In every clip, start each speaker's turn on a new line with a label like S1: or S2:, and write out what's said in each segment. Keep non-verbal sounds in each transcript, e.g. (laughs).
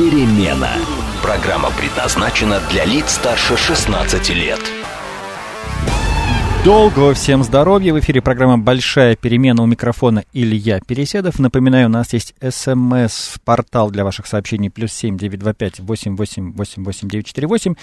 S1: перемена». Программа предназначена для лиц старше 16 лет.
S2: Долгого всем здоровья. В эфире программа «Большая перемена» у микрофона Илья Переседов. Напоминаю, у нас есть смс-портал для ваших сообщений плюс семь девять два пять восемь восемь восемь восемь девять четыре восемь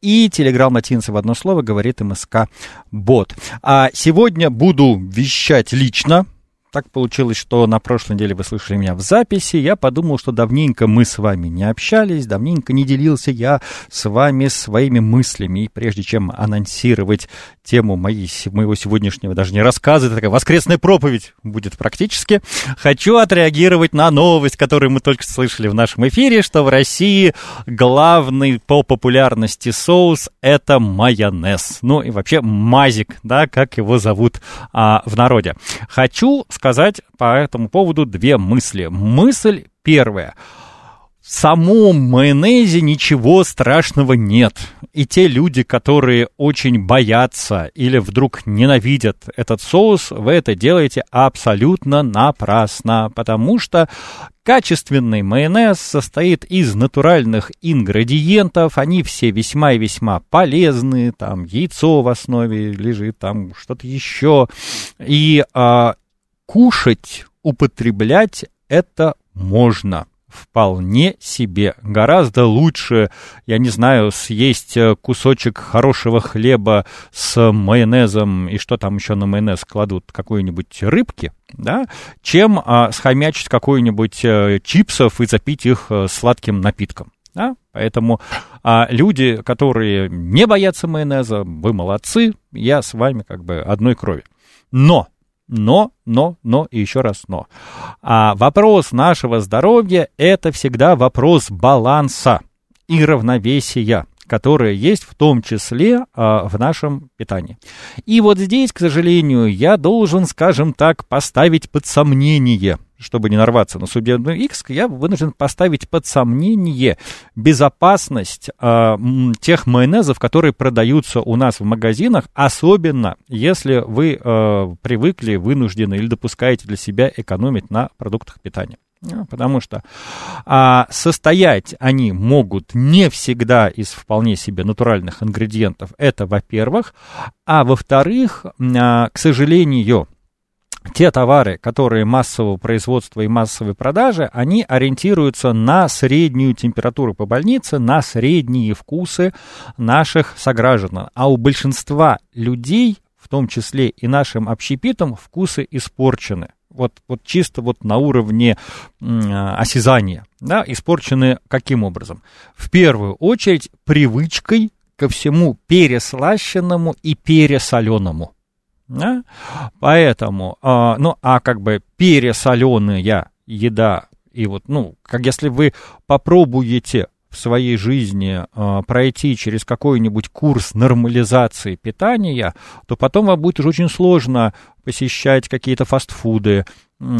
S2: и телеграм латинца в одно слово говорит МСК Бот. А сегодня буду вещать лично, так получилось, что на прошлой неделе вы слышали меня в записи. Я подумал, что давненько мы с вами не общались, давненько не делился я с вами своими мыслями. И прежде чем анонсировать тему моей, моего сегодняшнего, даже не рассказа, это такая воскресная проповедь будет практически, хочу отреагировать на новость, которую мы только слышали в нашем эфире, что в России главный по популярности соус – это майонез. Ну и вообще мазик, да, как его зовут а, в народе. Хочу сказать, сказать по этому поводу две мысли. Мысль первая. В самом майонезе ничего страшного нет. И те люди, которые очень боятся или вдруг ненавидят этот соус, вы это делаете абсолютно напрасно, потому что качественный майонез состоит из натуральных ингредиентов, они все весьма и весьма полезны, там яйцо в основе лежит, там что-то еще, и а, кушать, употреблять это можно вполне себе. Гораздо лучше, я не знаю, съесть э, кусочек хорошего хлеба с майонезом и что там еще на майонез кладут, какой-нибудь рыбки, да, чем а, схомячить какой-нибудь а, чипсов и запить их а, сладким напитком. Да? Поэтому а, люди, которые не боятся майонеза, вы молодцы, я с вами как бы одной крови. Но но, но, но и еще раз но. А вопрос нашего здоровья – это всегда вопрос баланса и равновесия которое есть в том числе а, в нашем питании. И вот здесь, к сожалению, я должен, скажем так, поставить под сомнение чтобы не нарваться на судебную X, я вынужден поставить под сомнение безопасность э, тех майонезов, которые продаются у нас в магазинах, особенно если вы э, привыкли, вынуждены или допускаете для себя экономить на продуктах питания. Потому что а, состоять они могут не всегда из вполне себе натуральных ингредиентов. Это во-первых. А во-вторых, а, к сожалению, те товары, которые массового производства и массовой продажи, они ориентируются на среднюю температуру по больнице, на средние вкусы наших сограждан. А у большинства людей, том числе и нашим общепитом, вкусы испорчены. Вот, вот чисто вот на уровне м, осязания. Да, испорчены каким образом? В первую очередь привычкой ко всему переслащенному и пересоленому. Да? Поэтому, а, ну, а как бы пересоленая еда, и вот, ну, как если вы попробуете в своей жизни э, пройти через какой-нибудь курс нормализации питания, то потом вам будет уже очень сложно посещать какие-то фастфуды,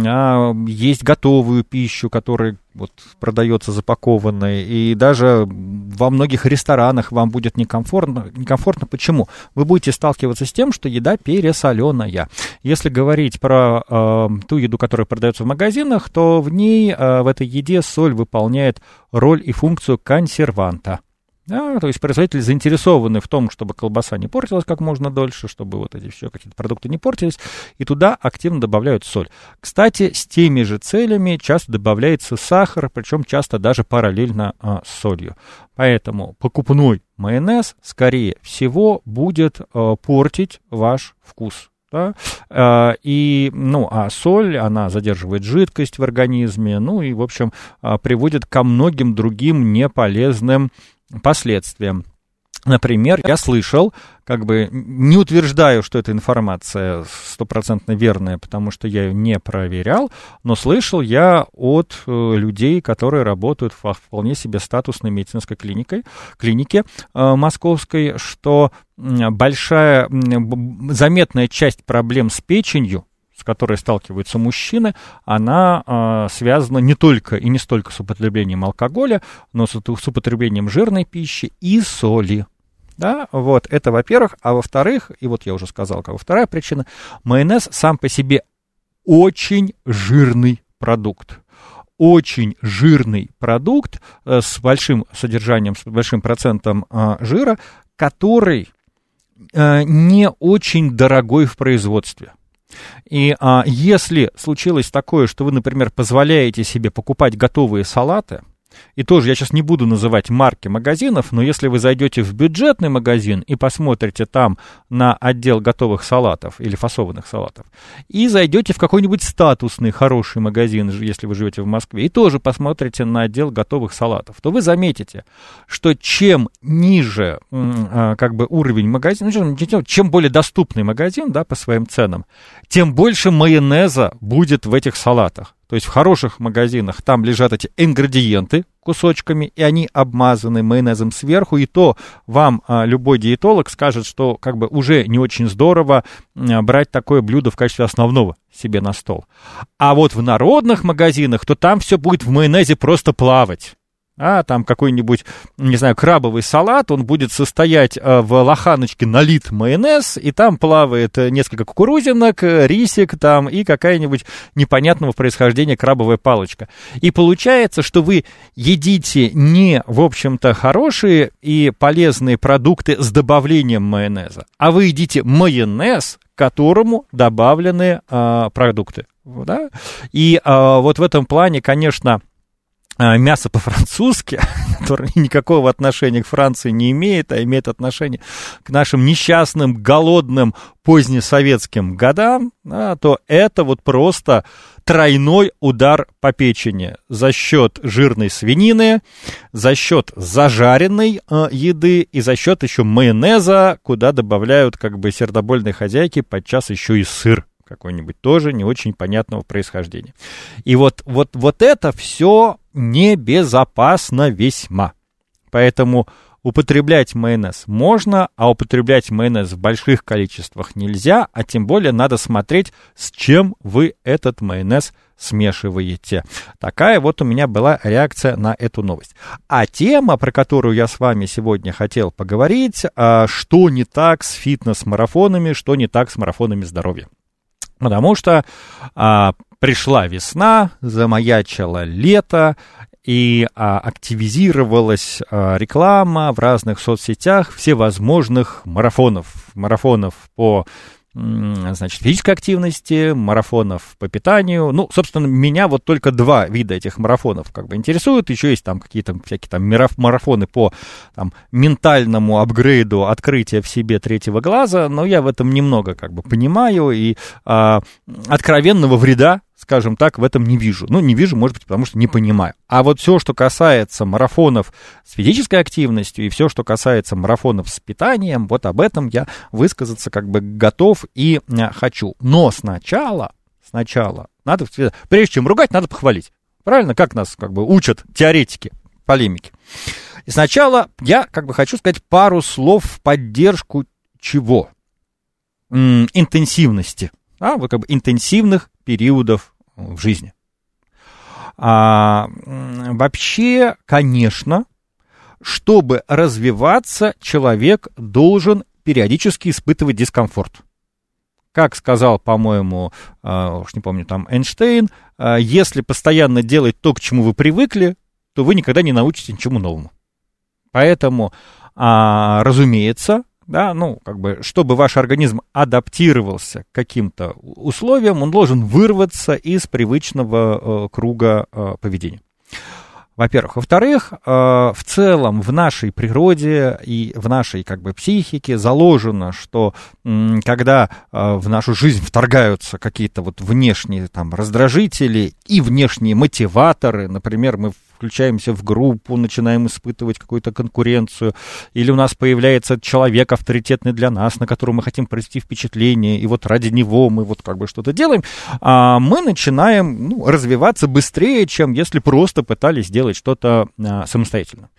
S2: а есть готовую пищу, которая вот продается запакованной, и даже во многих ресторанах вам будет некомфортно. некомфортно. Почему? Вы будете сталкиваться с тем, что еда пересоленая. Если говорить про э, ту еду, которая продается в магазинах, то в ней, э, в этой еде соль выполняет роль и функцию консерванта. Да, то есть производители заинтересованы в том, чтобы колбаса не портилась как можно дольше, чтобы вот эти все какие-то продукты не портились, и туда активно добавляют соль. Кстати, с теми же целями часто добавляется сахар, причем часто даже параллельно а, с солью. Поэтому покупной майонез, скорее всего, будет а, портить ваш вкус. Да? А, и, ну, а соль, она задерживает жидкость в организме, ну и, в общем, а, приводит ко многим другим неполезным последствиям. Например, я слышал, как бы не утверждаю, что эта информация стопроцентно верная, потому что я ее не проверял, но слышал я от э, людей, которые работают в вполне себе статусной медицинской клиникой, клинике э, московской, что большая, заметная часть проблем с печенью, с которой сталкиваются мужчины, она э, связана не только и не столько с употреблением алкоголя, но с, с употреблением жирной пищи и соли. Да, вот это во-первых. А во-вторых, и вот я уже сказал, как вторая причина, майонез сам по себе очень жирный продукт очень жирный продукт э, с большим содержанием, с большим процентом э, жира, который э, не очень дорогой в производстве. И а, если случилось такое, что вы, например, позволяете себе покупать готовые салаты, и тоже я сейчас не буду называть марки магазинов, но если вы зайдете в бюджетный магазин и посмотрите там на отдел готовых салатов или фасованных салатов, и зайдете в какой-нибудь статусный хороший магазин, если вы живете в Москве, и тоже посмотрите на отдел готовых салатов, то вы заметите, что чем ниже а, как бы уровень магазина, ну, чем более доступный магазин да, по своим ценам, тем больше майонеза будет в этих салатах. То есть в хороших магазинах там лежат эти ингредиенты кусочками, и они обмазаны майонезом сверху, и то вам а, любой диетолог скажет, что как бы уже не очень здорово а, брать такое блюдо в качестве основного себе на стол. А вот в народных магазинах, то там все будет в майонезе просто плавать а там какой-нибудь, не знаю, крабовый салат, он будет состоять э, в лоханочке налит майонез, и там плавает э, несколько кукурузинок, э, рисик там и какая-нибудь непонятного происхождения крабовая палочка. И получается, что вы едите не, в общем-то, хорошие и полезные продукты с добавлением майонеза, а вы едите майонез, к которому добавлены э, продукты. Да? И э, вот в этом плане, конечно, а, мясо по-французски, (laughs) которое никакого отношения к Франции не имеет, а имеет отношение к нашим несчастным, голодным, позднесоветским годам, да, то это вот просто тройной удар по печени. За счет жирной свинины, за счет зажаренной э, еды и за счет еще майонеза, куда добавляют как бы сердобольные хозяйки, подчас еще и сыр какой-нибудь тоже не очень понятного происхождения. И вот, вот, вот это все небезопасно весьма. Поэтому употреблять майонез можно, а употреблять майонез в больших количествах нельзя, а тем более надо смотреть, с чем вы этот майонез смешиваете. Такая вот у меня была реакция на эту новость. А тема, про которую я с вами сегодня хотел поговорить, а, что не так с фитнес-марафонами, что не так с марафонами здоровья. Потому что а, пришла весна, замаячило лето, и а, активизировалась а, реклама в разных соцсетях всевозможных марафонов. Марафонов по значит, физической активности, марафонов по питанию. Ну, собственно, меня вот только два вида этих марафонов как бы интересуют. Еще есть там какие-то всякие там марафоны по там, ментальному апгрейду открытия в себе третьего глаза, но я в этом немного как бы понимаю, и а, откровенного вреда скажем так, в этом не вижу. Ну, не вижу, может быть, потому что не понимаю. А вот все, что касается марафонов с физической активностью и все, что касается марафонов с питанием, вот об этом я высказаться как бы готов и э, хочу. Но сначала, сначала, надо, прежде чем ругать, надо похвалить. Правильно? Как нас как бы учат теоретики полемики. И сначала я как бы хочу сказать пару слов в поддержку чего? М-м, интенсивности. А, вот как бы интенсивных периодов в жизни. А, вообще, конечно, чтобы развиваться, человек должен периодически испытывать дискомфорт. Как сказал, по-моему, а, уж не помню, там Эйнштейн, а, если постоянно делать то, к чему вы привыкли, то вы никогда не научитесь ничему новому. Поэтому, а, разумеется, да, ну, как бы, чтобы ваш организм адаптировался к каким-то условиям, он должен вырваться из привычного э, круга э, поведения. Во-первых. Во-вторых, э, в целом в нашей природе и в нашей как бы психике заложено, что э, когда э, в нашу жизнь вторгаются какие-то вот внешние там раздражители и внешние мотиваторы, например, мы включаемся в группу, начинаем испытывать какую-то конкуренцию, или у нас появляется человек авторитетный для нас, на которого мы хотим произвести впечатление, и вот ради него мы вот как бы что-то делаем, а мы начинаем ну, развиваться быстрее, чем если просто пытались сделать что-то а, самостоятельно.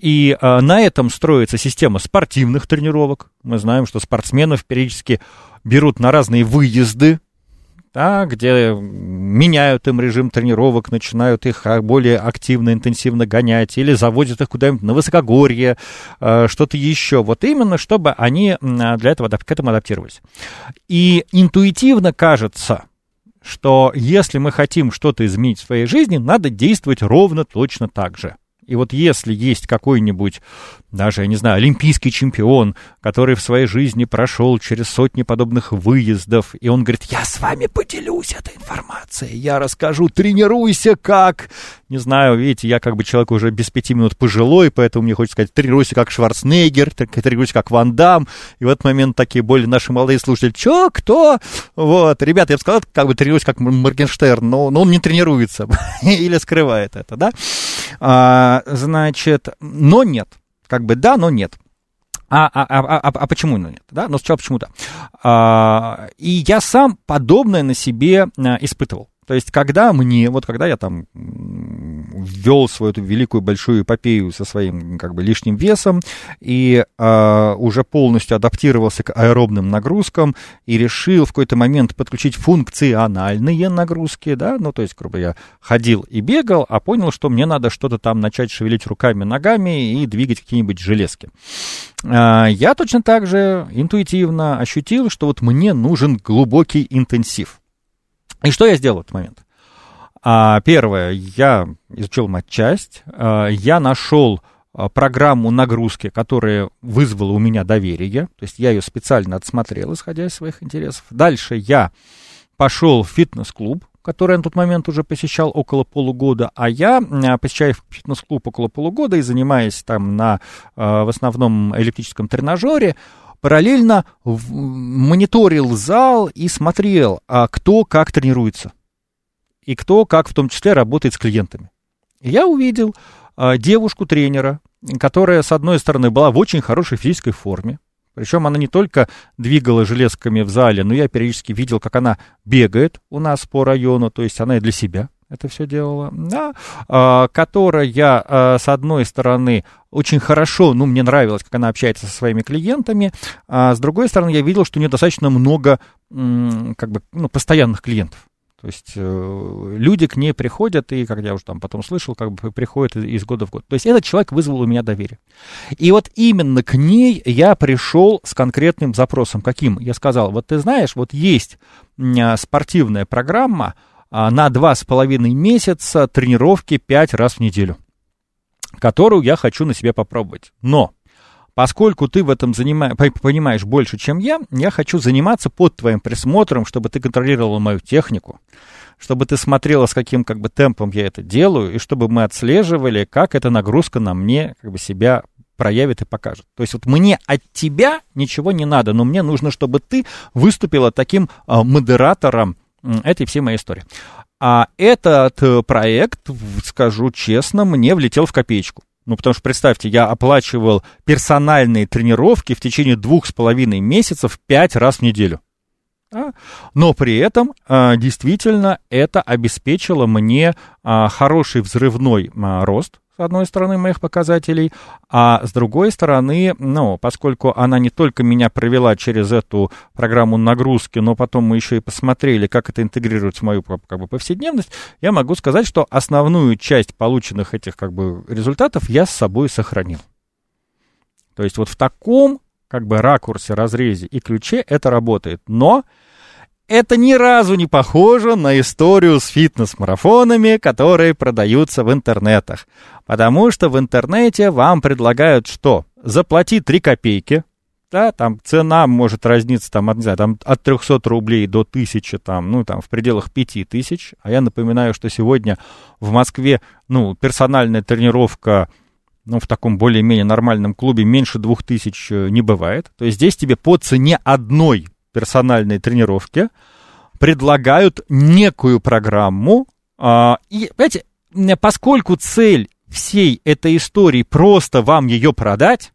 S2: И а, на этом строится система спортивных тренировок. Мы знаем, что спортсменов периодически берут на разные выезды, да, где меняют им режим тренировок, начинают их а, более активно, интенсивно гонять, или заводят их куда-нибудь на высокогорье, э, что-то еще. Вот именно, чтобы они для этого к этому адаптировались. И интуитивно кажется, что если мы хотим что-то изменить в своей жизни, надо действовать ровно точно так же. И вот если есть какой-нибудь, даже, я не знаю, олимпийский чемпион, который в своей жизни прошел через сотни подобных выездов, и он говорит, я с вами поделюсь этой информацией, я расскажу, тренируйся как, не знаю, видите, я как бы человек уже без пяти минут пожилой, поэтому мне хочется сказать, тренируйся как Шварценеггер, тренируйся как Ван Дам, и в этот момент такие более наши молодые слушатели, чё, кто? Вот, ребята, я бы сказал, как бы тренируюсь как Моргенштерн, но, но он не тренируется (laughs) или скрывает это, да? А, значит, но нет. Как бы да, но нет. А, а, а, а, а почему нет? Да? Но сначала почему-то. А, и я сам подобное на себе а, испытывал. То есть, когда мне, вот когда я там ввел свою эту великую большую эпопею со своим как бы лишним весом и э, уже полностью адаптировался к аэробным нагрузкам и решил в какой-то момент подключить функциональные нагрузки, да, ну, то есть, грубо я ходил и бегал, а понял, что мне надо что-то там начать шевелить руками, ногами и двигать какие-нибудь железки. Э, я точно так же интуитивно ощутил, что вот мне нужен глубокий интенсив. И что я сделал в этот момент? А, первое, я изучил матчасть, а, я нашел а, программу нагрузки, которая вызвала у меня доверие, то есть я ее специально отсмотрел, исходя из своих интересов. Дальше я пошел в фитнес-клуб, который я на тот момент уже посещал около полугода, а я, посещая фитнес-клуб около полугода и занимаясь там на, в основном, эллиптическом тренажере, параллельно мониторил зал и смотрел, а кто как тренируется. И кто как в том числе работает с клиентами. Я увидел а, девушку-тренера, которая, с одной стороны, была в очень хорошей физической форме. Причем она не только двигала железками в зале, но я периодически видел, как она бегает у нас по району, то есть она и для себя это все делала, да, а, которая, а, с одной стороны, очень хорошо, ну, мне нравилось, как она общается со своими клиентами, а с другой стороны, я видел, что у нее достаточно много, как бы, ну, постоянных клиентов. То есть э, люди к ней приходят, и, как я уже там потом слышал, как бы приходят из года в год. То есть этот человек вызвал у меня доверие. И вот именно к ней я пришел с конкретным запросом. Каким? Я сказал, вот ты знаешь, вот есть спортивная программа, а, на два с половиной месяца тренировки пять раз в неделю, которую я хочу на себе попробовать. Но поскольку ты в этом занима... понимаешь больше, чем я, я хочу заниматься под твоим присмотром, чтобы ты контролировала мою технику, чтобы ты смотрела, с каким как бы темпом я это делаю, и чтобы мы отслеживали, как эта нагрузка на мне как бы себя проявит и покажет. То есть вот мне от тебя ничего не надо, но мне нужно, чтобы ты выступила таким а, модератором этой всей моей истории. А этот э, проект, скажу честно, мне влетел в копеечку. Ну, потому что, представьте, я оплачивал персональные тренировки в течение двух с половиной месяцев пять раз в неделю. А? Но при этом а, действительно это обеспечило мне а, хороший взрывной а, рост с одной стороны, моих показателей, а с другой стороны, ну, поскольку она не только меня провела через эту программу нагрузки, но потом мы еще и посмотрели, как это интегрируется в мою как бы, повседневность, я могу сказать, что основную часть полученных этих как бы результатов я с собой сохранил. То есть вот в таком как бы ракурсе, разрезе и ключе это работает. Но это ни разу не похоже на историю с фитнес-марафонами, которые продаются в интернетах. Потому что в интернете вам предлагают что? Заплати 3 копейки, да, там цена может разниться там, от, не знаю, там, от 300 рублей до 1000, там, ну, там, в пределах 5000. А я напоминаю, что сегодня в Москве, ну, персональная тренировка, ну, в таком более-менее нормальном клубе меньше 2000 э, не бывает. То есть здесь тебе по цене одной персональной тренировки предлагают некую программу. А, и, понимаете, поскольку цель всей этой истории просто вам ее продать,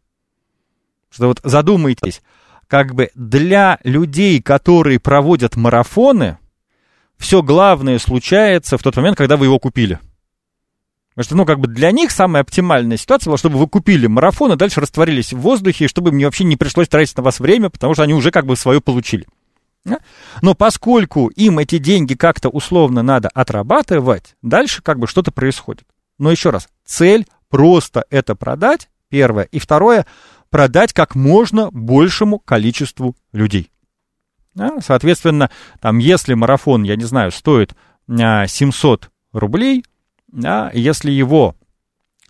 S2: что вот задумайтесь, как бы для людей, которые проводят марафоны, все главное случается в тот момент, когда вы его купили. Потому что, ну, как бы для них самая оптимальная ситуация была, чтобы вы купили марафон и дальше растворились в воздухе, и чтобы мне вообще не пришлось тратить на вас время, потому что они уже как бы свое получили. Но поскольку им эти деньги как-то условно надо отрабатывать, дальше как бы что-то происходит. Но еще раз, цель просто это продать, первое. И второе, продать как можно большему количеству людей. Соответственно, там, если марафон, я не знаю, стоит 700 а, рублей, да, если его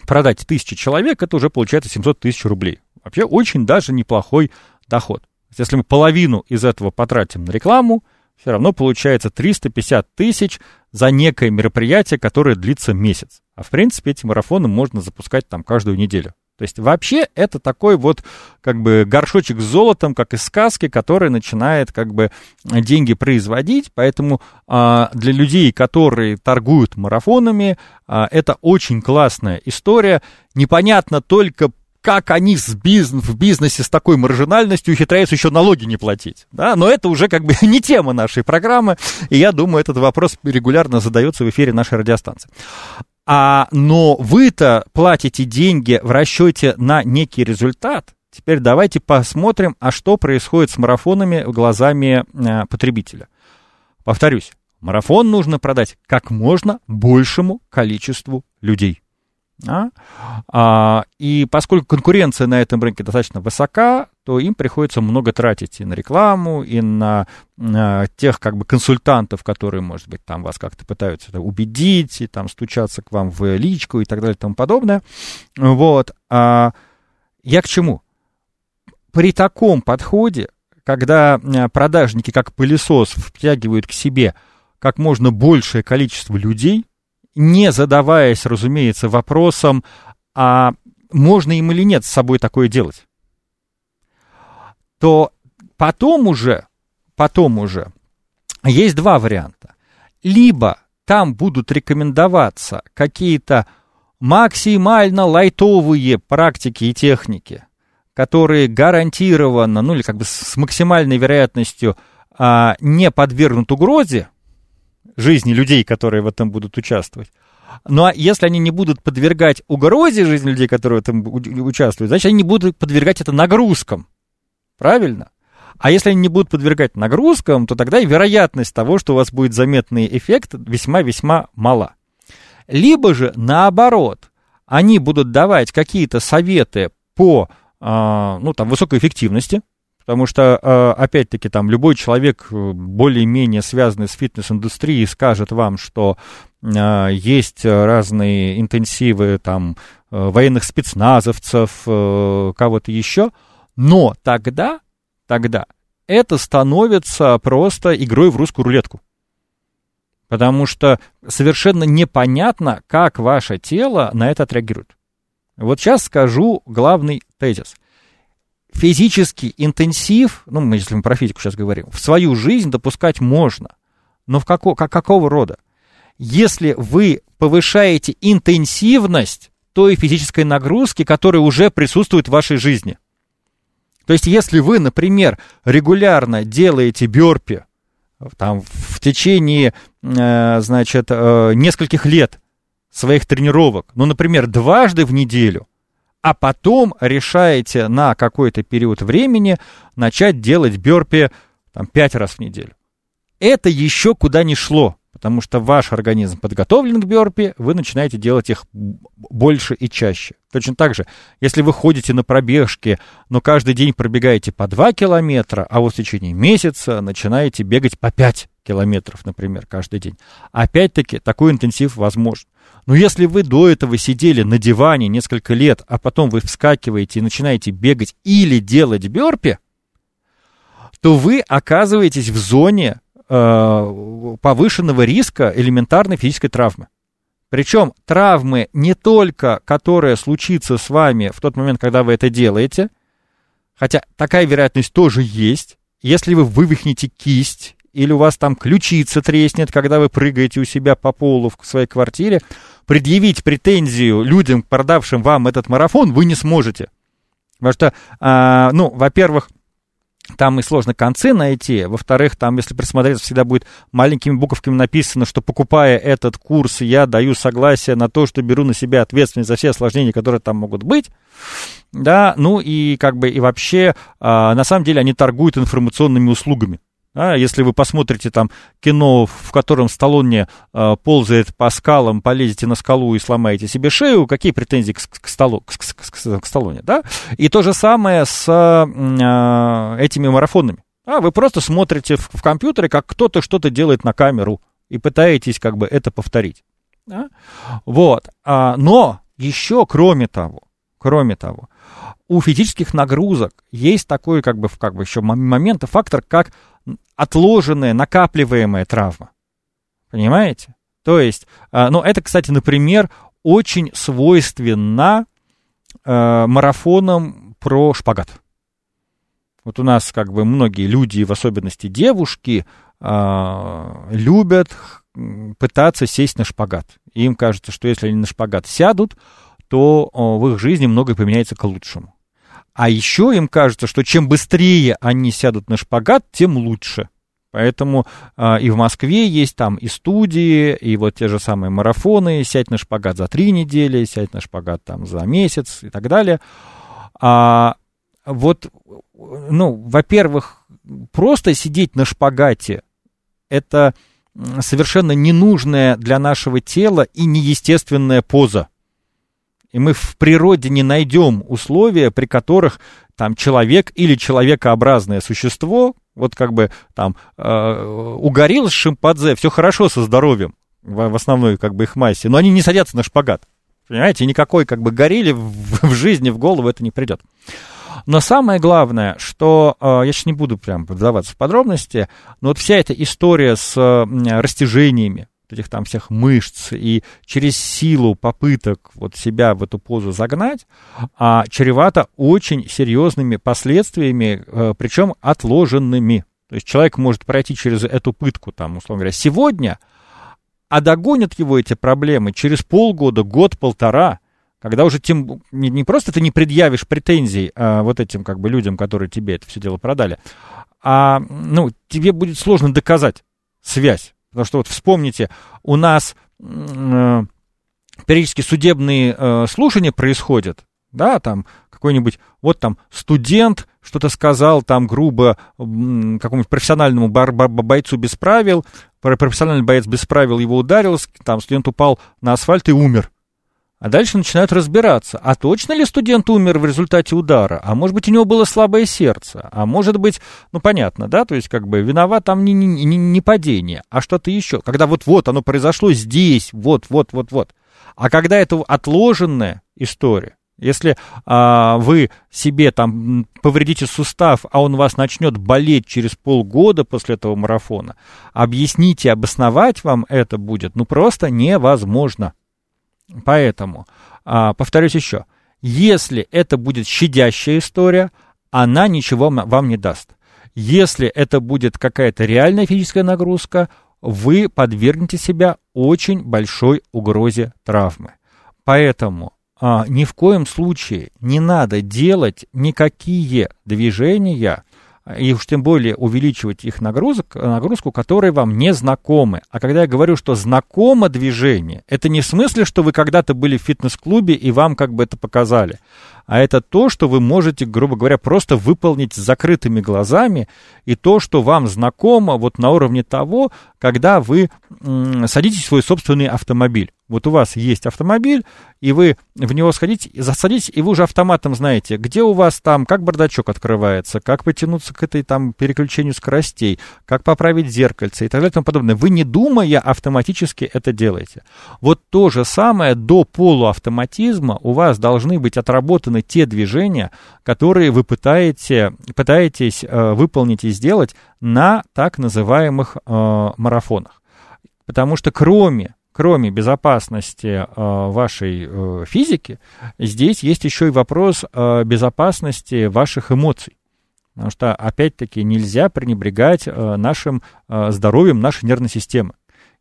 S2: продать тысячи человек, это уже получается 700 тысяч рублей. Вообще очень даже неплохой доход. Если мы половину из этого потратим на рекламу, все равно получается 350 тысяч за некое мероприятие, которое длится месяц. А в принципе эти марафоны можно запускать там каждую неделю. То есть вообще это такой вот как бы горшочек с золотом, как из сказки, который начинает как бы деньги производить. Поэтому а, для людей, которые торгуют марафонами, а, это очень классная история. Непонятно только как они с бизнес, в бизнесе с такой маржинальностью ухитряются еще налоги не платить. Да? Но это уже как бы (laughs) не тема нашей программы, и я думаю, этот вопрос регулярно задается в эфире нашей радиостанции. А, но вы-то платите деньги в расчете на некий результат. Теперь давайте посмотрим, а что происходит с марафонами глазами э, потребителя. Повторюсь, марафон нужно продать как можно большему количеству людей. А? А, и поскольку конкуренция на этом рынке достаточно высока, то им приходится много тратить и на рекламу, и на, на тех как бы консультантов, которые, может быть, там вас как-то пытаются да, убедить, и там стучаться к вам в личку и так далее и тому подобное. Вот. А, я к чему? При таком подходе, когда а, продажники как пылесос втягивают к себе как можно большее количество людей, не задаваясь, разумеется, вопросом, а можно им или нет с собой такое делать, то потом уже, потом уже есть два варианта. Либо там будут рекомендоваться какие-то максимально лайтовые практики и техники, которые гарантированно, ну или как бы с максимальной вероятностью а, не подвергнут угрозе, жизни людей, которые в этом будут участвовать. Ну а если они не будут подвергать угрозе жизни людей, которые в этом участвуют, значит, они не будут подвергать это нагрузкам. Правильно? А если они не будут подвергать нагрузкам, то тогда и вероятность того, что у вас будет заметный эффект, весьма-весьма мала. Либо же наоборот, они будут давать какие-то советы по а, ну, там, высокой эффективности, Потому что, э, опять-таки, там любой человек, э, более-менее связанный с фитнес-индустрией, скажет вам, что э, есть разные интенсивы там военных спецназовцев, кого-то еще, но тогда, тогда это становится просто игрой в русскую рулетку. Потому что совершенно непонятно, как ваше тело на это отреагирует. Вот сейчас скажу главный тезис физический интенсив, ну, мы, если мы про физику сейчас говорим, в свою жизнь допускать можно. Но в како, как, какого рода? Если вы повышаете интенсивность той физической нагрузки, которая уже присутствует в вашей жизни. То есть, если вы, например, регулярно делаете бёрпи там, в течение, э, значит, э, нескольких лет своих тренировок, ну, например, дважды в неделю – а потом решаете на какой-то период времени начать делать бёрпи там, 5 раз в неделю. Это еще куда не шло, потому что ваш организм подготовлен к бёрпи, вы начинаете делать их больше и чаще. Точно так же, если вы ходите на пробежки, но каждый день пробегаете по 2 километра, а вот в течение месяца начинаете бегать по 5 километров, например, каждый день. Опять-таки, такой интенсив возможен. Но если вы до этого сидели на диване несколько лет, а потом вы вскакиваете и начинаете бегать или делать бёрпи, то вы оказываетесь в зоне э, повышенного риска элементарной физической травмы. Причем травмы не только, которая случится с вами в тот момент, когда вы это делаете, хотя такая вероятность тоже есть. Если вы вывихнете кисть или у вас там ключица треснет, когда вы прыгаете у себя по полу в своей квартире, предъявить претензию людям, продавшим вам этот марафон, вы не сможете. Потому что, а, ну, во-первых, там и сложно концы найти. Во-вторых, там, если присмотреться, всегда будет маленькими буковками написано, что покупая этот курс, я даю согласие на то, что беру на себя ответственность за все осложнения, которые там могут быть. Да, ну и как бы и вообще, а, на самом деле они торгуют информационными услугами. А, если вы посмотрите там кино, в котором Сталлоне э, ползает по скалам, полезете на скалу и сломаете себе шею, какие претензии к, к, столу, к, к, к, к Сталлоне, да? И то же самое с э, этими марафонами. А вы просто смотрите в, в компьютере, как кто-то что-то делает на камеру и пытаетесь как бы это повторить. Да? Вот. А, но еще, кроме того, кроме того, у физических нагрузок есть такой как бы, как бы еще момент, фактор, как отложенная, накапливаемая травма. Понимаете? То есть, а, ну, это, кстати, например, очень свойственно э, марафонам про шпагат. Вот у нас как бы многие люди, в особенности девушки, э, любят пытаться сесть на шпагат. Им кажется, что если они на шпагат сядут, то в их жизни многое поменяется к лучшему. А еще им кажется, что чем быстрее они сядут на шпагат, тем лучше. Поэтому э, и в Москве есть там и студии, и вот те же самые марафоны, сядь на шпагат за три недели, сядь на шпагат там за месяц и так далее. А вот, ну, во-первых, просто сидеть на шпагате это совершенно ненужная для нашего тела и неестественная поза. И мы в природе не найдем условия, при которых там человек или человекообразное существо, вот как бы там э, угорел с шимпанзе, все хорошо со здоровьем в, в основной как бы их массе, но они не садятся на шпагат. Понимаете, никакой как бы горели в, (laughs) в жизни, в голову это не придет. Но самое главное, что э, я сейчас не буду прям вдаваться в подробности, но вот вся эта история с растяжениями, этих там всех мышц и через силу попыток вот себя в эту позу загнать, а, чревато очень серьезными последствиями, э, причем отложенными. То есть человек может пройти через эту пытку, там, условно говоря, сегодня, а догонят его эти проблемы через полгода, год-полтора, когда уже тем не, не просто ты не предъявишь претензий а, вот этим как бы людям, которые тебе это все дело продали, а ну, тебе будет сложно доказать связь. Потому что вот вспомните, у нас э, периодически судебные э, слушания происходят, да, там какой-нибудь, вот там студент что-то сказал там грубо какому-нибудь профессиональному бойцу без правил, профессиональный боец без правил его ударил, там студент упал на асфальт и умер. А дальше начинают разбираться, а точно ли студент умер в результате удара? А может быть, у него было слабое сердце? А может быть, ну понятно, да, то есть как бы виноват там не, не, не, не падение, а что-то еще. Когда вот-вот оно произошло здесь, вот-вот-вот-вот. А когда это отложенная история, если а, вы себе там повредите сустав, а он вас начнет болеть через полгода после этого марафона, объясните, обосновать вам это будет, ну просто невозможно. Поэтому, а, повторюсь еще, если это будет щадящая история, она ничего вам не даст. Если это будет какая-то реальная физическая нагрузка, вы подвергнете себя очень большой угрозе травмы. Поэтому а, ни в коем случае не надо делать никакие движения, и уж тем более увеличивать их нагрузок, нагрузку, которые вам не знакомы. А когда я говорю, что знакомо движение, это не в смысле, что вы когда-то были в фитнес-клубе и вам как бы это показали, а это то, что вы можете, грубо говоря, просто выполнить с закрытыми глазами, и то, что вам знакомо вот на уровне того, когда вы м, садитесь в свой собственный автомобиль. Вот у вас есть автомобиль, и вы в него сходите, засадитесь, и вы уже автоматом знаете, где у вас там, как бардачок открывается, как потянуться к этой там переключению скоростей, как поправить зеркальце и так далее и тому подобное. Вы не думая автоматически это делаете. Вот то же самое до полуавтоматизма у вас должны быть отработаны те движения, которые вы пытаете, пытаетесь э, выполнить и сделать на так называемых э, марафонах. Потому что кроме кроме безопасности э, вашей э, физики, здесь есть еще и вопрос э, безопасности ваших эмоций. Потому что, опять-таки, нельзя пренебрегать нашим здоровьем нашей нервной системы.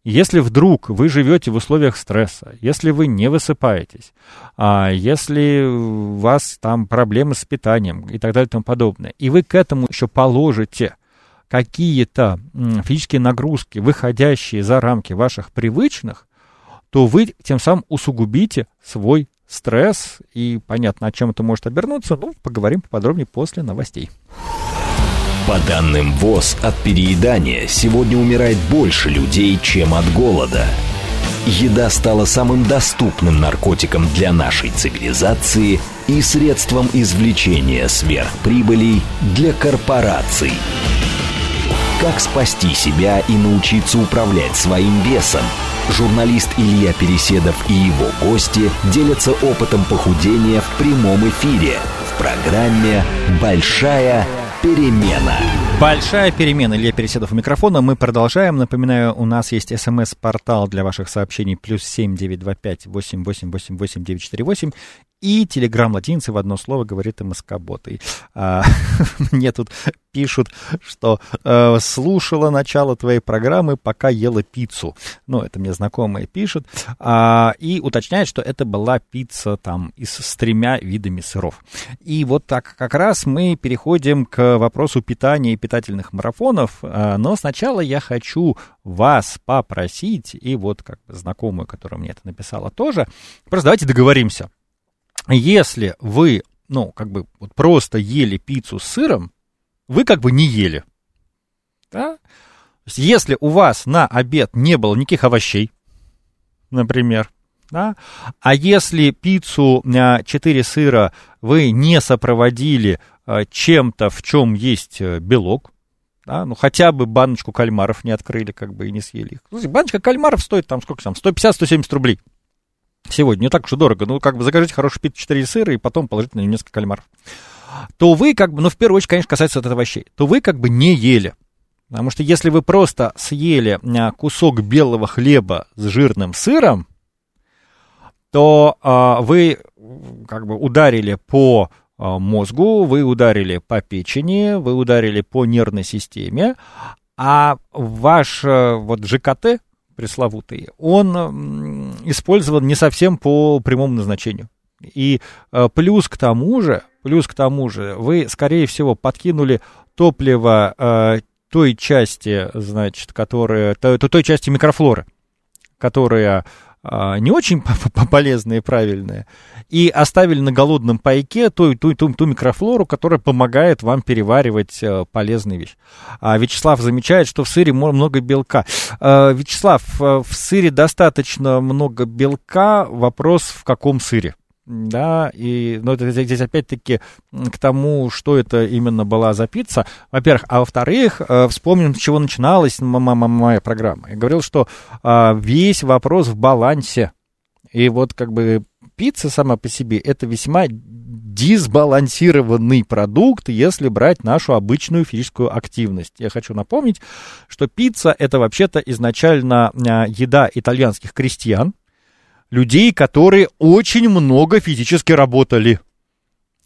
S2: Если вдруг вы живете в условиях стресса, если вы не высыпаетесь, а если у вас там проблемы с питанием и так далее и тому подобное, и вы к этому еще положите какие-то физические нагрузки, выходящие за рамки ваших привычных, то вы тем самым усугубите свой стресс, и понятно, о чем это может обернуться, ну, поговорим поподробнее после новостей.
S1: По данным ВОЗ, от переедания сегодня умирает больше людей, чем от голода. Еда стала самым доступным наркотиком для нашей цивилизации и средством извлечения сверхприбылей для корпораций. Как спасти себя и научиться управлять своим весом? Журналист Илья Переседов и его гости делятся опытом похудения в прямом эфире в программе «Большая перемена».
S2: Большая перемена. Илья Переседов у микрофона. Мы продолжаем. Напоминаю, у нас есть смс-портал для ваших сообщений плюс семь девять два пять восемь восемь восемь восемь девять четыре восемь и телеграм латинцы в одно слово говорит МСК-бот. А, (laughs) мне тут пишут, что э, слушала начало твоей программы, пока ела пиццу. Ну, это мне знакомые пишут. А, и уточняют, что это была пицца там из, с тремя видами сыров. И вот так как раз мы переходим к вопросу питания и питательных марафонов. А, но сначала я хочу вас попросить, и вот как знакомую, которая мне это написала тоже, просто давайте договоримся. Если вы, ну, как бы вот просто ели пиццу с сыром, вы как бы не ели. Да? Если у вас на обед не было никаких овощей, например, да, а если пиццу 4 а, сыра вы не сопроводили а, чем-то, в чем есть э, белок, да, ну хотя бы баночку кальмаров не открыли, как бы и не съели их. Баночка кальмаров стоит там сколько там, 150-170 рублей. Сегодня не так уж и дорого. Ну, как бы закажите хороший пит 4 сыра и потом положите на него несколько кальмаров. То вы как бы, ну, в первую очередь, конечно, касается этого овощей, то вы как бы не ели. Потому что если вы просто съели а, кусок белого хлеба с жирным сыром, то а, вы как бы ударили по а, мозгу, вы ударили по печени, вы ударили по нервной системе, а ваш а, вот ЖКТ, пресловутый, он использован не совсем по прямому назначению. И э, плюс к тому же, плюс к тому же, вы, скорее всего, подкинули топливо э, той части, значит, которая, той, той части микрофлоры, которая не очень (laughs) полезные и правильные, и оставили на голодном пайке ту, ту, ту, ту микрофлору, которая помогает вам переваривать э, полезные вещи. А Вячеслав замечает, что в сыре много белка. А, Вячеслав, э, в сыре достаточно много белка, вопрос в каком сыре? Да, и, но это здесь опять-таки к тому, что это именно была за пицца, во-первых, а во-вторых, э, вспомним, с чего начиналась моя программа. Я говорил, что а, весь вопрос в балансе, и вот как бы пицца сама по себе это весьма дисбалансированный продукт, если брать нашу обычную физическую активность. Я хочу напомнить, что пицца это вообще-то изначально а, еда итальянских крестьян, людей, которые очень много физически работали.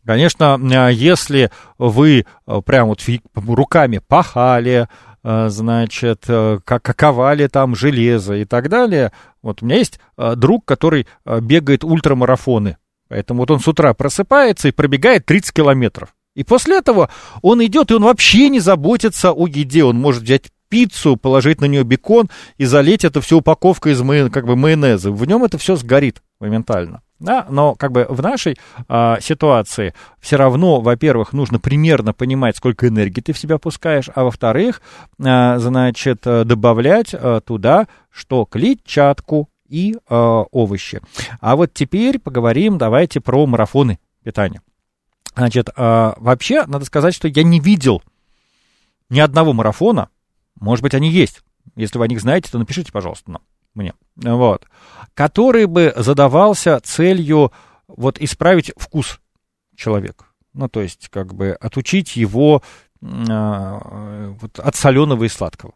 S2: Конечно, а, если вы а, прям вот руками пахали, а, значит, как ковали там железо и так далее. Вот у меня есть друг, который бегает ультрамарафоны. Поэтому вот он с утра просыпается и пробегает 30 километров. И после этого он идет, и он вообще не заботится о еде. Он может взять пиццу, положить на нее бекон и залить это все упаковкой из майон, как бы майонеза. В нем это все сгорит моментально. Да, но как бы в нашей а, ситуации все равно, во-первых, нужно примерно понимать, сколько энергии ты в себя пускаешь, а во-вторых, а, значит, добавлять а, туда, что клетчатку и а, овощи. А вот теперь поговорим, давайте про марафоны питания. Значит, а, вообще, надо сказать, что я не видел ни одного марафона, может быть, они есть. Если вы о них знаете, то напишите, пожалуйста, нам, мне. Вот. Который бы задавался целью вот исправить вкус человека. Ну, то есть, как бы отучить его э, вот, от соленого и сладкого.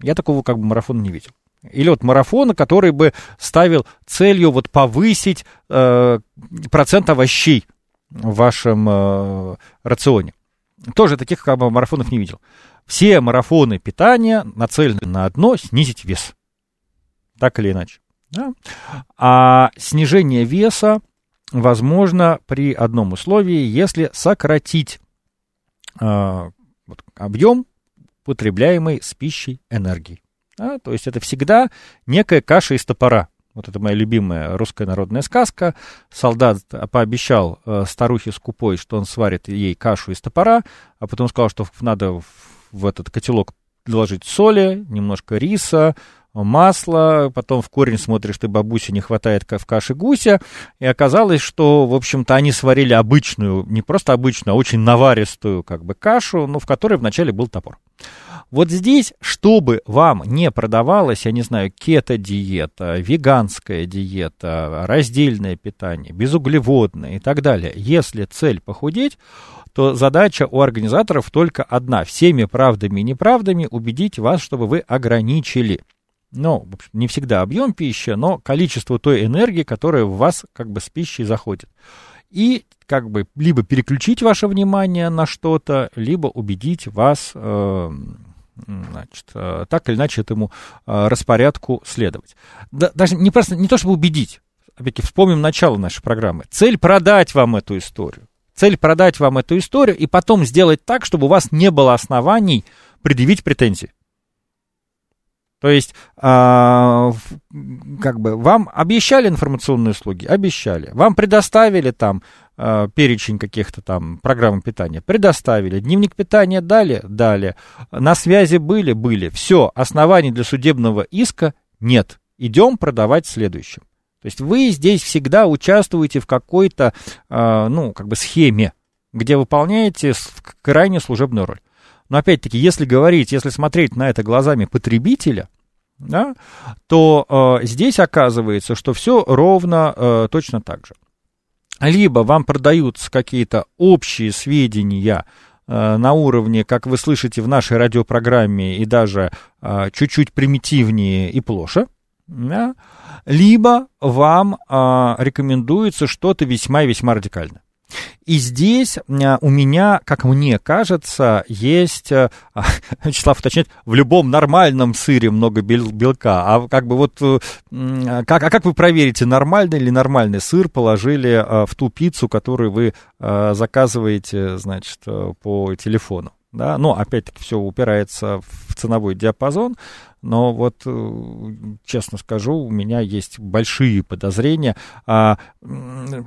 S2: Я такого как бы марафона не видел. Или вот марафона, который бы ставил целью вот повысить э, процент овощей в вашем э, рационе. Тоже таких как бы, марафонов не видел. Все марафоны питания нацелены на одно – снизить вес. Так или иначе. Да? А снижение веса возможно при одном условии, если сократить э, вот, объем потребляемой с пищей энергии. Да? То есть это всегда некая каша из топора. Вот это моя любимая русская народная сказка. Солдат пообещал э, старухе скупой, что он сварит ей кашу из топора, а потом сказал, что надо в, этот котелок доложить соли, немножко риса, масло, потом в корень смотришь, ты бабуся не хватает в каше гуся, и оказалось, что, в общем-то, они сварили обычную, не просто обычную, а очень наваристую, как бы, кашу, но в которой вначале был топор. Вот здесь, чтобы вам не продавалось, я не знаю, кето-диета, веганская диета, раздельное питание, безуглеводное и так далее, если цель похудеть, то задача у организаторов только одна. Всеми правдами и неправдами убедить вас, чтобы вы ограничили ну, не всегда объем пищи, но количество той энергии, которая в вас как бы с пищей заходит. И как бы либо переключить ваше внимание на что-то, либо убедить вас, э, значит, э, так или иначе этому э, распорядку следовать. Да, даже не просто, не то чтобы убедить, опять-таки вспомним начало нашей программы. Цель продать вам эту историю. Цель продать вам эту историю и потом сделать так, чтобы у вас не было оснований предъявить претензии. То есть, а, как бы, вам обещали информационные услуги? Обещали. Вам предоставили там а, перечень каких-то там программ питания? Предоставили. Дневник питания дали? Дали. На связи были? Были. Все, оснований для судебного иска нет. Идем продавать следующим. То есть вы здесь всегда участвуете в какой-то, а, ну, как бы схеме, где выполняете крайне служебную роль. Но опять-таки, если говорить, если смотреть на это глазами потребителя, да, то э, здесь оказывается, что все ровно э, точно так же. Либо вам продаются какие-то общие сведения э, на уровне, как вы слышите в нашей радиопрограмме, и даже э, чуть-чуть примитивнее и плоше, да, либо вам э, рекомендуется что-то весьма-весьма радикальное. И здесь а, у меня, как мне кажется, есть, э, (laughs) Вячеслав уточняет, в любом нормальном сыре много белка. А как бы вот, э, как, а как вы проверите, нормальный или нормальный сыр положили э, в ту пиццу, которую вы заказываете, значит, по телефону? Да, но опять-таки все упирается в ценовой диапазон но вот, э, честно скажу, у меня есть большие подозрения. А,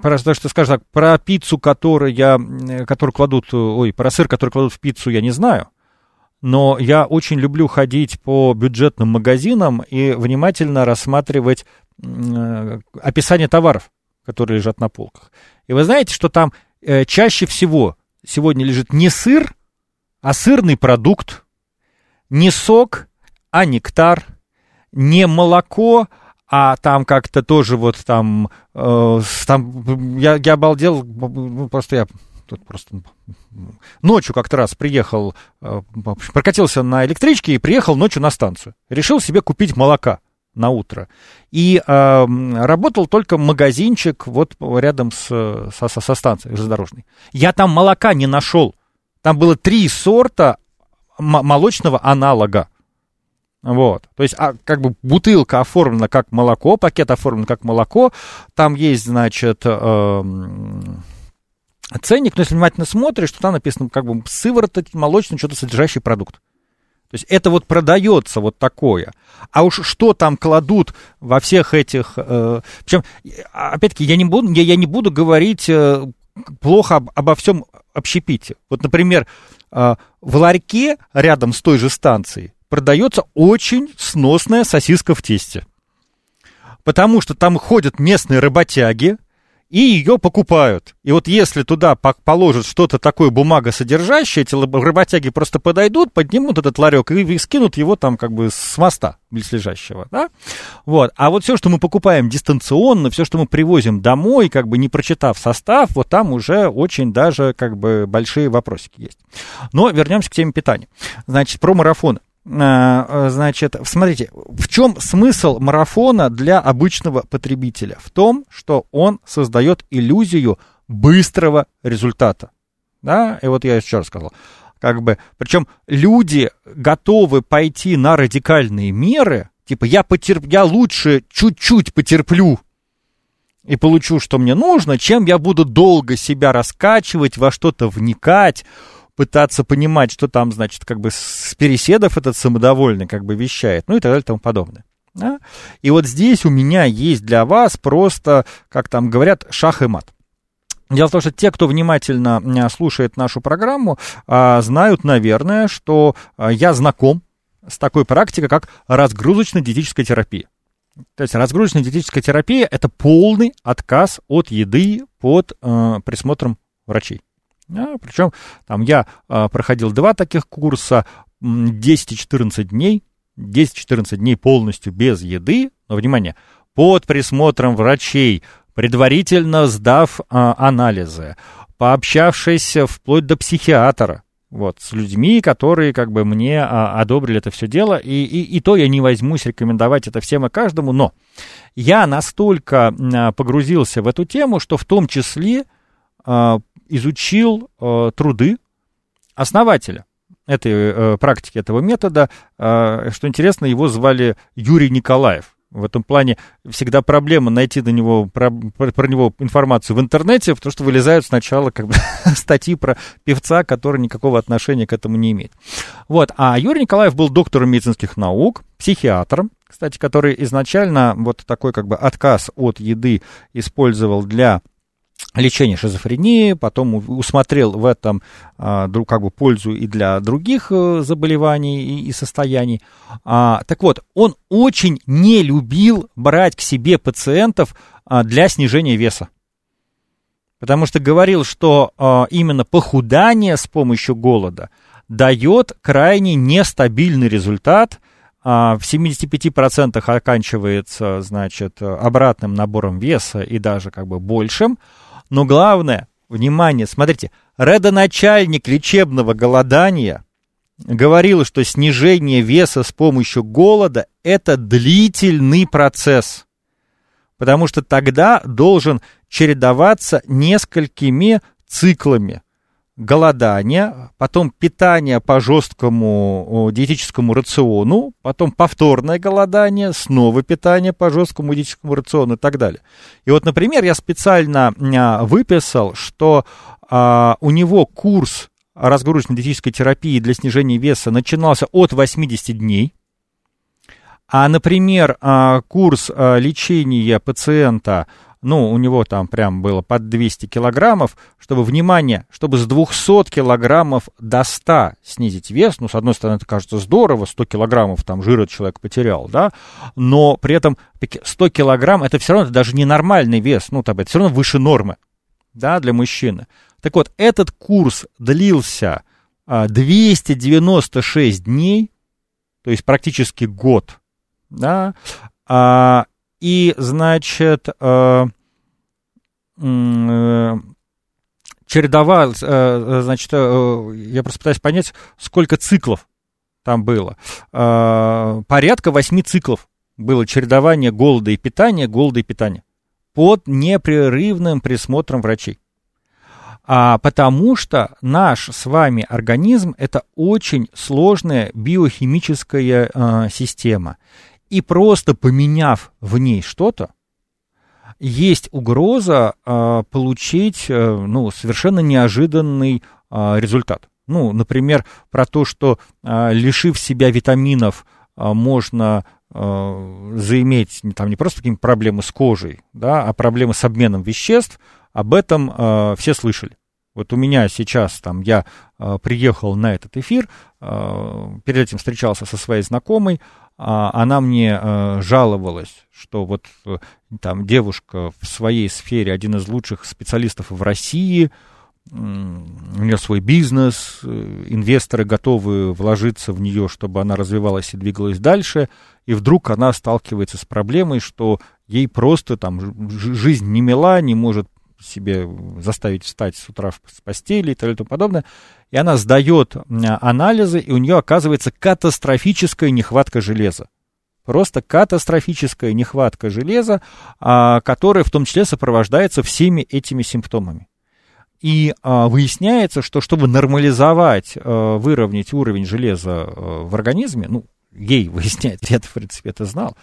S2: про то, что скажешь так, про пиццу, которую, я, которую кладут, ой, про сыр, который кладут в пиццу, я не знаю. Но я очень люблю ходить по бюджетным магазинам и внимательно рассматривать э, описание товаров, которые лежат на полках. И вы знаете, что там э, чаще всего сегодня лежит не сыр, а сырный продукт, не сок, а нектар, не молоко, а там как-то тоже вот там, э, там я, я обалдел, ну, просто я тут просто ночью как-то раз приехал, э, прокатился на электричке и приехал ночью на станцию. Решил себе купить молока на утро. И э, работал только магазинчик вот рядом с, со, со станцией железнодорожной. Я там молока не нашел. Там было три сорта молочного аналога. Вот. То есть, а, как бы бутылка оформлена как молоко, пакет оформлен как молоко. Там есть, значит, э, ценник, но если внимательно смотришь, то там написано как бы сывороток, молочный, что-то содержащий продукт. То есть это вот продается вот такое. А уж что там кладут во всех этих... Э, причем, опять-таки, я не буду, я, я не буду говорить э, плохо об, обо всем общепите. Вот, например, э, в ларьке рядом с той же станцией продается очень сносная сосиска в тесте. Потому что там ходят местные работяги, и ее покупают. И вот если туда положат что-то такое бумагосодержащее, эти работяги просто подойдут, поднимут этот ларек и скинут его там как бы с моста близлежащего, да? Вот. А вот все, что мы покупаем дистанционно, все, что мы привозим домой, как бы не прочитав состав, вот там уже очень даже как бы большие вопросики есть. Но вернемся к теме питания. Значит, про марафоны. А, значит, смотрите, в чем смысл марафона для обычного потребителя? В том, что он создает иллюзию быстрого результата. Да, и вот я еще раз сказал, как бы, причем люди готовы пойти на радикальные меры, типа я потерп, я лучше чуть-чуть потерплю и получу, что мне нужно, чем я буду долго себя раскачивать, во что-то вникать, пытаться понимать, что там, значит, как бы с переседов этот самодовольный как бы вещает, ну и так далее и тому подобное. Да? И вот здесь у меня есть для вас просто, как там говорят, шах и мат. Дело в том, что те, кто внимательно слушает нашу программу, а, знают, наверное, что а, я знаком с такой практикой, как разгрузочно-диетическая терапия. То есть разгрузочно-диетическая терапия – это полный отказ от еды под э, присмотром врачей. А, причем там я э, проходил два таких курса, 10-14 дней, 10-14 дней полностью без еды, но, внимание, под присмотром врачей, предварительно сдав а, анализы, пообщавшись вплоть до психиатра, вот, с людьми, которые как бы мне а, одобрили это все дело, и, и, и то я не возьмусь рекомендовать это всем и каждому, но я настолько а, погрузился в эту тему, что в том числе а, изучил а, труды основателя этой э, практики, этого метода. Э, что интересно, его звали Юрий Николаев. В этом плане всегда проблема найти до него, про, про него информацию в интернете, потому что вылезают сначала как бы (laughs) статьи про певца, который никакого отношения к этому не имеет. Вот. А Юрий Николаев был доктором медицинских наук, психиатром, кстати, который изначально вот такой как бы отказ от еды использовал для лечения шизофрении, потом усмотрел в этом а, как бы пользу и для других а, заболеваний и, и состояний. А, так вот, он очень не любил брать к себе пациентов а, для снижения веса. Потому что говорил, что а, именно похудание с помощью голода дает крайне нестабильный результат – в 75% оканчивается, значит, обратным набором веса и даже как бы большим. Но главное, внимание, смотрите, родоначальник лечебного голодания говорил, что снижение веса с помощью голода – это длительный процесс, потому что тогда должен чередоваться несколькими циклами голодание, потом питание по жесткому диетическому рациону, потом повторное голодание, снова питание по жесткому диетическому рациону и так далее. И вот, например, я специально а, выписал, что а, у него курс разгрузочной диетической терапии для снижения веса начинался от 80 дней, а, например, а, курс а, лечения пациента ну, у него там прям было под 200 килограммов, чтобы, внимание, чтобы с 200 килограммов до 100 снизить вес, ну, с одной стороны, это кажется здорово, 100 килограммов там жира человек потерял, да, но при этом 100 килограмм, это все равно это даже не нормальный вес, ну, там, это все равно выше нормы, да, для мужчины. Так вот, этот курс длился 296 а, дней, то есть практически год, да, а, и, значит, э, э, чередовал, э, значит, я просто пытаюсь понять, сколько циклов там было. Порядка восьми циклов было чередование голода и питания, голода и питания под непрерывным присмотром врачей. А потому что наш с вами организм это очень сложная биохимическая э, система. И просто поменяв в ней что-то, есть угроза э, получить э, ну, совершенно неожиданный э, результат. Ну, например, про то, что э, лишив себя витаминов, э, можно э, заиметь там не просто какие-то проблемы с кожей, да, а проблемы с обменом веществ, об этом э, все слышали. Вот у меня сейчас там я э, приехал на этот эфир, э, перед этим встречался со своей знакомой, она мне э, жаловалась, что вот э, там девушка в своей сфере один из лучших специалистов в России, у нее свой бизнес, э, инвесторы готовы вложиться в нее, чтобы она развивалась и двигалась дальше, и вдруг она сталкивается с проблемой, что ей просто там жизнь не мила, не может себе заставить встать с утра с постели и тому подобное. И она сдает анализы, и у нее оказывается катастрофическая нехватка железа. Просто катастрофическая нехватка железа, а, которая в том числе сопровождается всеми этими симптомами. И а, выясняется, что чтобы нормализовать, а, выровнять уровень железа а, в организме, ну, ей (laughs) выясняется, я, в принципе, это знал,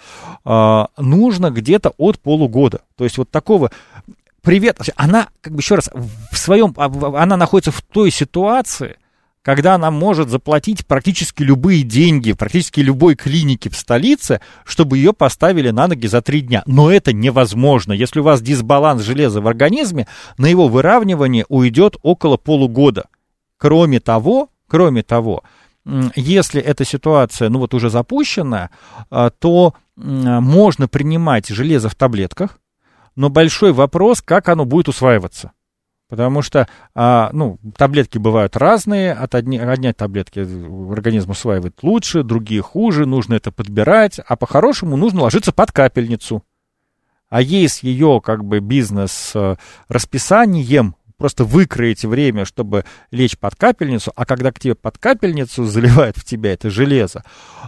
S2: а, нужно где-то от полугода. То есть вот такого привет, она, как бы еще раз, в своем, а, она находится в той ситуации, когда она может заплатить практически любые деньги, практически любой клинике в столице, чтобы ее поставили на ноги за три дня. Но это невозможно. Если у вас дисбаланс железа в организме, на его выравнивание уйдет около полугода. Кроме того, кроме того, если эта ситуация, ну вот уже запущена, то можно принимать железо в таблетках, но большой вопрос, как оно будет усваиваться. Потому что, а, ну, таблетки бывают разные, от одни, одни таблетки организм усваивает лучше, другие хуже, нужно это подбирать, а по-хорошему нужно ложиться под капельницу. А есть ее, как бы, бизнес-расписанием, просто выкроить время, чтобы лечь под капельницу, а когда к тебе под капельницу (laughs) заливают в тебя это железо,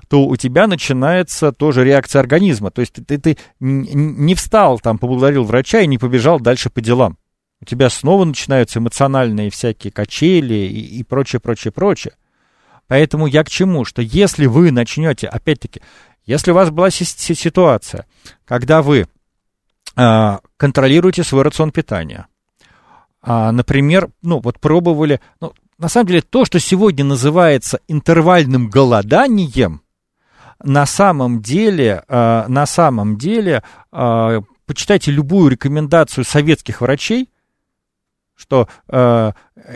S2: то у тебя начинается тоже реакция организма. То есть ты, ты, ты не встал там, поблагодарил врача и не побежал дальше по делам у тебя снова начинаются эмоциональные всякие качели и, и прочее, прочее, прочее. Поэтому я к чему? Что если вы начнете, опять-таки, если у вас была ситуация, когда вы э, контролируете свой рацион питания, а, например, ну вот пробовали, ну, на самом деле то, что сегодня называется интервальным голоданием, на самом деле, э, на самом деле, э, почитайте любую рекомендацию советских врачей, что э,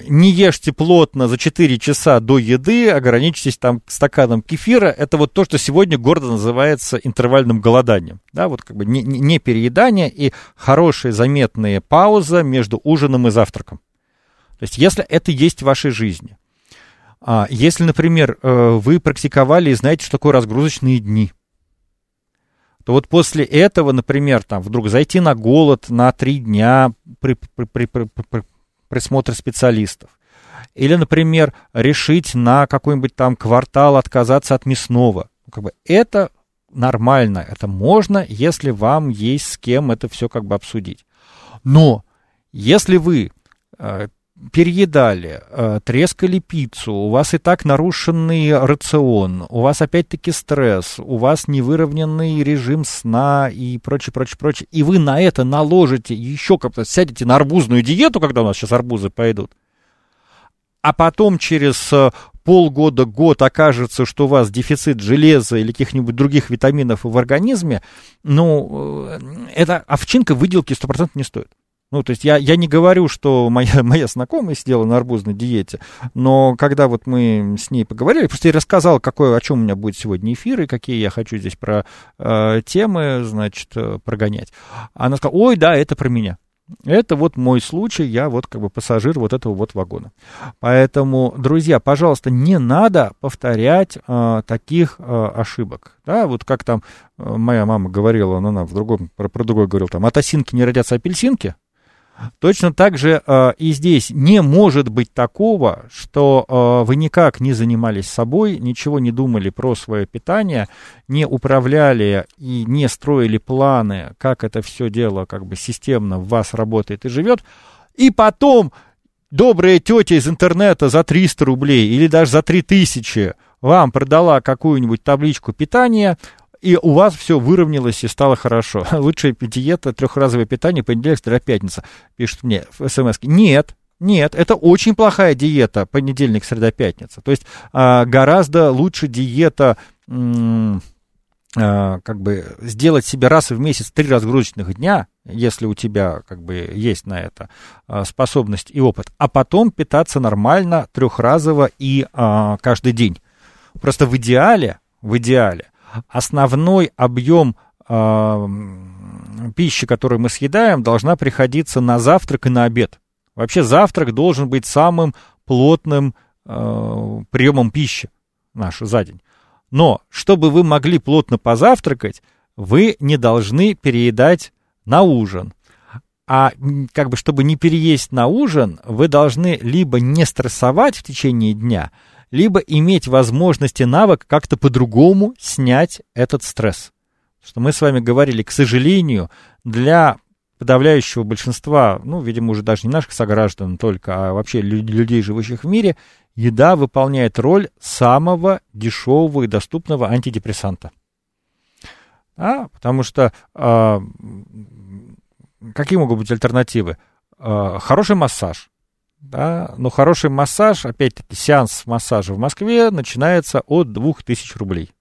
S2: не ешьте плотно за 4 часа до еды, ограничьтесь там стаканом кефира. Это вот то, что сегодня гордо называется интервальным голоданием. Да, вот как бы не, не переедание и хорошая заметная пауза между ужином и завтраком. То есть если это есть в вашей жизни. А, если, например, э, вы практиковали и знаете, что такое разгрузочные дни, то вот после этого, например, там вдруг зайти на голод на три дня при, при, при, при, при присмотре специалистов. Или, например, решить на какой-нибудь там квартал отказаться от мясного. Ну, как бы это нормально, это можно, если вам есть с кем это все как бы обсудить. Но если вы э, переедали, э, трескали пиццу, у вас и так нарушенный рацион, у вас опять-таки стресс, у вас невыровненный режим сна и прочее, прочее, прочее, и вы на это наложите еще как-то, сядете на арбузную диету, когда у нас сейчас арбузы пойдут, а потом через э, полгода, год окажется, что у вас дефицит железа или каких-нибудь других витаминов в организме, ну, э, эта овчинка выделки 100% не стоит. Ну, то есть я, я не говорю, что моя, (laughs) моя знакомая сидела на арбузной диете, но когда вот мы с ней поговорили, просто я рассказал, какой, о чем у меня будет сегодня эфир и какие я хочу здесь про э, темы, значит, э, прогонять. Она сказала, ой, да, это про меня. Это вот мой случай, я вот как бы пассажир вот этого вот вагона. Поэтому, друзья, пожалуйста, не надо повторять э, таких э, ошибок. Да, вот как там э, моя мама говорила, она в другом, про, про другой говорила, там, от осинки не родятся апельсинки, Точно так же э, и здесь не может быть такого, что э, вы никак не занимались собой, ничего не думали про свое питание, не управляли и не строили планы, как это все дело как бы системно в вас работает и живет, и потом добрая тетя из интернета за 300 рублей или даже за 3000 вам продала какую-нибудь табличку питания, и у вас все выровнялось и стало хорошо. (laughs) Лучшая диета, трехразовое питание, понедельник, среда, пятница, пишут мне в смс. Нет, нет, это очень плохая диета, понедельник, среда, пятница. То есть а, гораздо лучше диета, а, как бы сделать себе раз в месяц три разгрузочных дня, если у тебя как бы есть на это а, способность и опыт, а потом питаться нормально, трехразово и каждый день. Просто в идеале, в идеале основной объем э, пищи, которую мы съедаем, должна приходиться на завтрак и на обед. Вообще завтрак должен быть самым плотным э, приемом пищи наш за день. Но чтобы вы могли плотно позавтракать, вы не должны переедать на ужин. А как бы, чтобы не переесть на ужин, вы должны либо не стрессовать в течение дня, либо иметь возможность и навык как-то по-другому снять этот стресс. Что мы с вами говорили, к сожалению, для подавляющего большинства, ну, видимо, уже даже не наших сограждан только, а вообще людей, живущих в мире, еда выполняет роль самого дешевого и доступного антидепрессанта. А, потому что а, какие могут быть альтернативы? А, хороший массаж. Да, но хороший массаж, опять-таки, сеанс массажа в Москве начинается от 2000 рублей.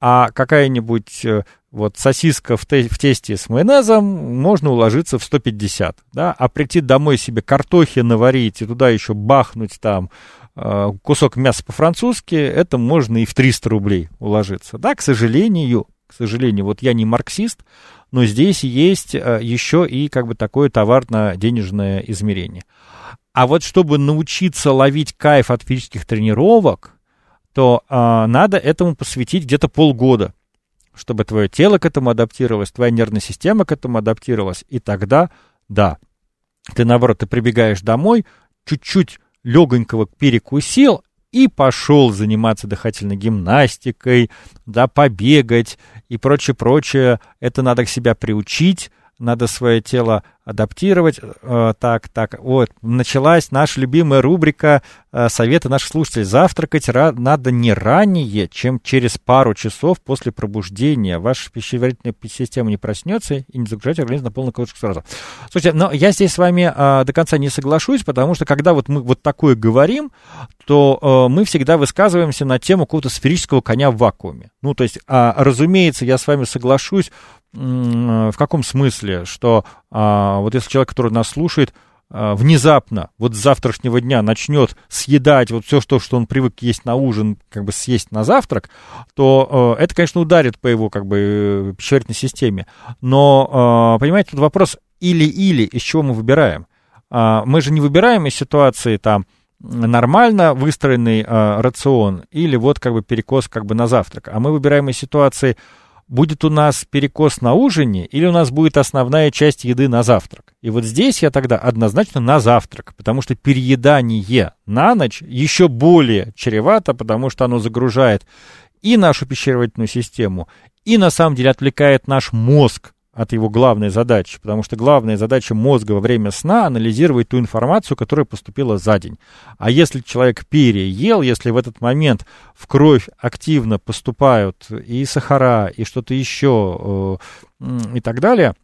S2: А какая-нибудь э, вот сосиска в, те, в тесте с майонезом можно уложиться в 150, да, а прийти домой себе картохи наварить и туда еще бахнуть там э, кусок мяса по-французски, это можно и в 300 рублей уложиться. Да, к сожалению, к сожалению, вот я не марксист, но здесь есть э, еще и как бы такое товарно-денежное измерение. А вот чтобы научиться ловить кайф от физических тренировок, то э, надо этому посвятить где-то полгода, чтобы твое тело к этому адаптировалось, твоя нервная система к этому адаптировалась, и тогда, да, ты, наоборот, ты прибегаешь домой, чуть-чуть легонького перекусил, и пошел заниматься дыхательной гимнастикой, да, побегать и прочее, прочее. Это надо к себя приучить, надо свое тело адаптировать. Э, так, так, вот, началась наша любимая рубрика э, «Советы наших слушателей». Завтракать надо не ранее, чем через пару часов после пробуждения. Ваша пищеварительная система не проснется и не загружайте организм на полную кавычку сразу. Слушайте, но я здесь с вами э, до конца не соглашусь, потому что когда вот мы вот такое говорим, то мы всегда высказываемся на тему какого-то сферического коня в вакууме. Ну, то есть, а, разумеется, я с вами соглашусь в каком смысле, что а, вот если человек, который нас слушает, а, внезапно, вот с завтрашнего дня начнет съедать вот все, что, что он привык есть на ужин, как бы съесть на завтрак, то э, это, конечно, ударит по его как бы пищеварительной системе. Но, э, понимаете, тут вопрос или-или, из чего мы выбираем. Э, мы же не выбираем из ситуации там нормально выстроенный э, рацион или вот как бы перекос как бы на завтрак, а мы выбираем из ситуации будет у нас перекос на ужине или у нас будет основная часть еды на завтрак. И вот здесь я тогда однозначно на завтрак, потому что переедание на ночь еще более чревато, потому что оно загружает и нашу пищеварительную систему, и на самом деле отвлекает наш мозг от его главной задачи, потому что главная задача мозга во время сна анализировать ту информацию, которая поступила за день. А если человек переел, если в этот момент в кровь активно поступают и сахара, и что-то еще, э, и так далее,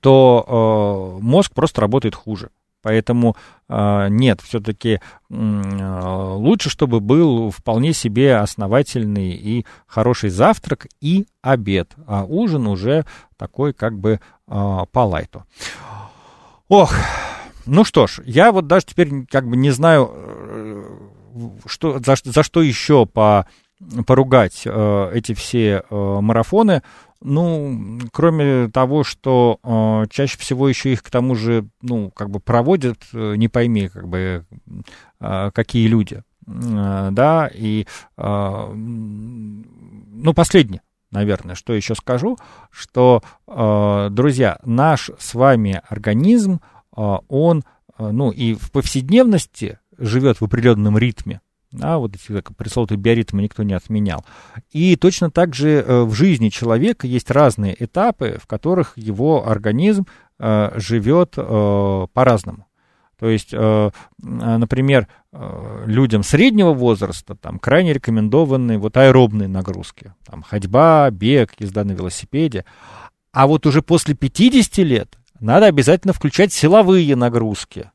S2: то э, мозг просто работает хуже. Поэтому э, нет, все-таки э, лучше, чтобы был вполне себе основательный и хороший завтрак и обед, а ужин уже такой как бы э, по лайту. Ох, ну что ж, я вот даже теперь как бы не знаю, э, что, за, за что еще по, поругать э, эти все э, марафоны. Ну, кроме того, что э, чаще всего еще их к тому же, ну, как бы проводят, э, не пойми, как бы, э, какие люди, э, да, и, э, ну, последнее, наверное, что еще скажу, что, э, друзья, наш с вами организм, э, он, э, ну, и в повседневности живет в определенном ритме, да, вот эти пресловутые биоритмы никто не отменял. И точно так же э, в жизни человека есть разные этапы, в которых его организм э, живет э, по-разному. То есть, например, людям среднего возраста там крайне рекомендованы вот аэробные нагрузки. Там ходьба, бег, езда на велосипеде. А вот уже после 50 лет надо обязательно включать силовые нагрузки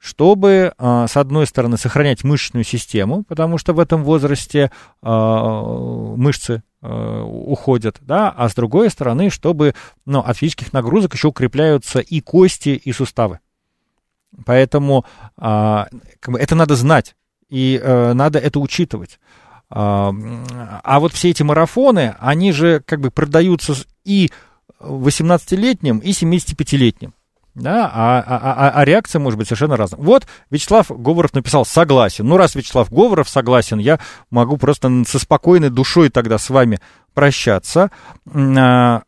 S2: чтобы, а, с одной стороны, сохранять мышечную систему, потому что в этом возрасте а, мышцы а, уходят, да, а с другой стороны, чтобы ну, от физических нагрузок еще укрепляются и кости, и суставы. Поэтому это надо знать, и надо это учитывать. А вот все эти марафоны, они же как бы продаются и 18-летним, и 75-летним. Да, а, а, а, а реакция может быть совершенно разная. Вот Вячеслав Говоров написал «согласен». Ну, раз Вячеслав Говоров согласен, я могу просто со спокойной душой тогда с вами прощаться. А,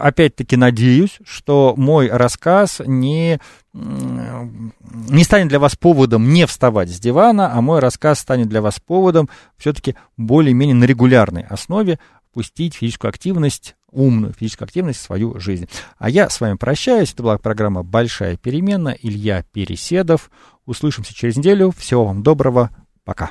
S2: опять-таки надеюсь, что мой рассказ не, не станет для вас поводом не вставать с дивана, а мой рассказ станет для вас поводом все-таки более-менее на регулярной основе пустить физическую активность умную физическую активность в свою жизнь. А я с вами прощаюсь. Это была программа «Большая перемена». Илья Переседов. Услышимся через неделю. Всего вам доброго. Пока.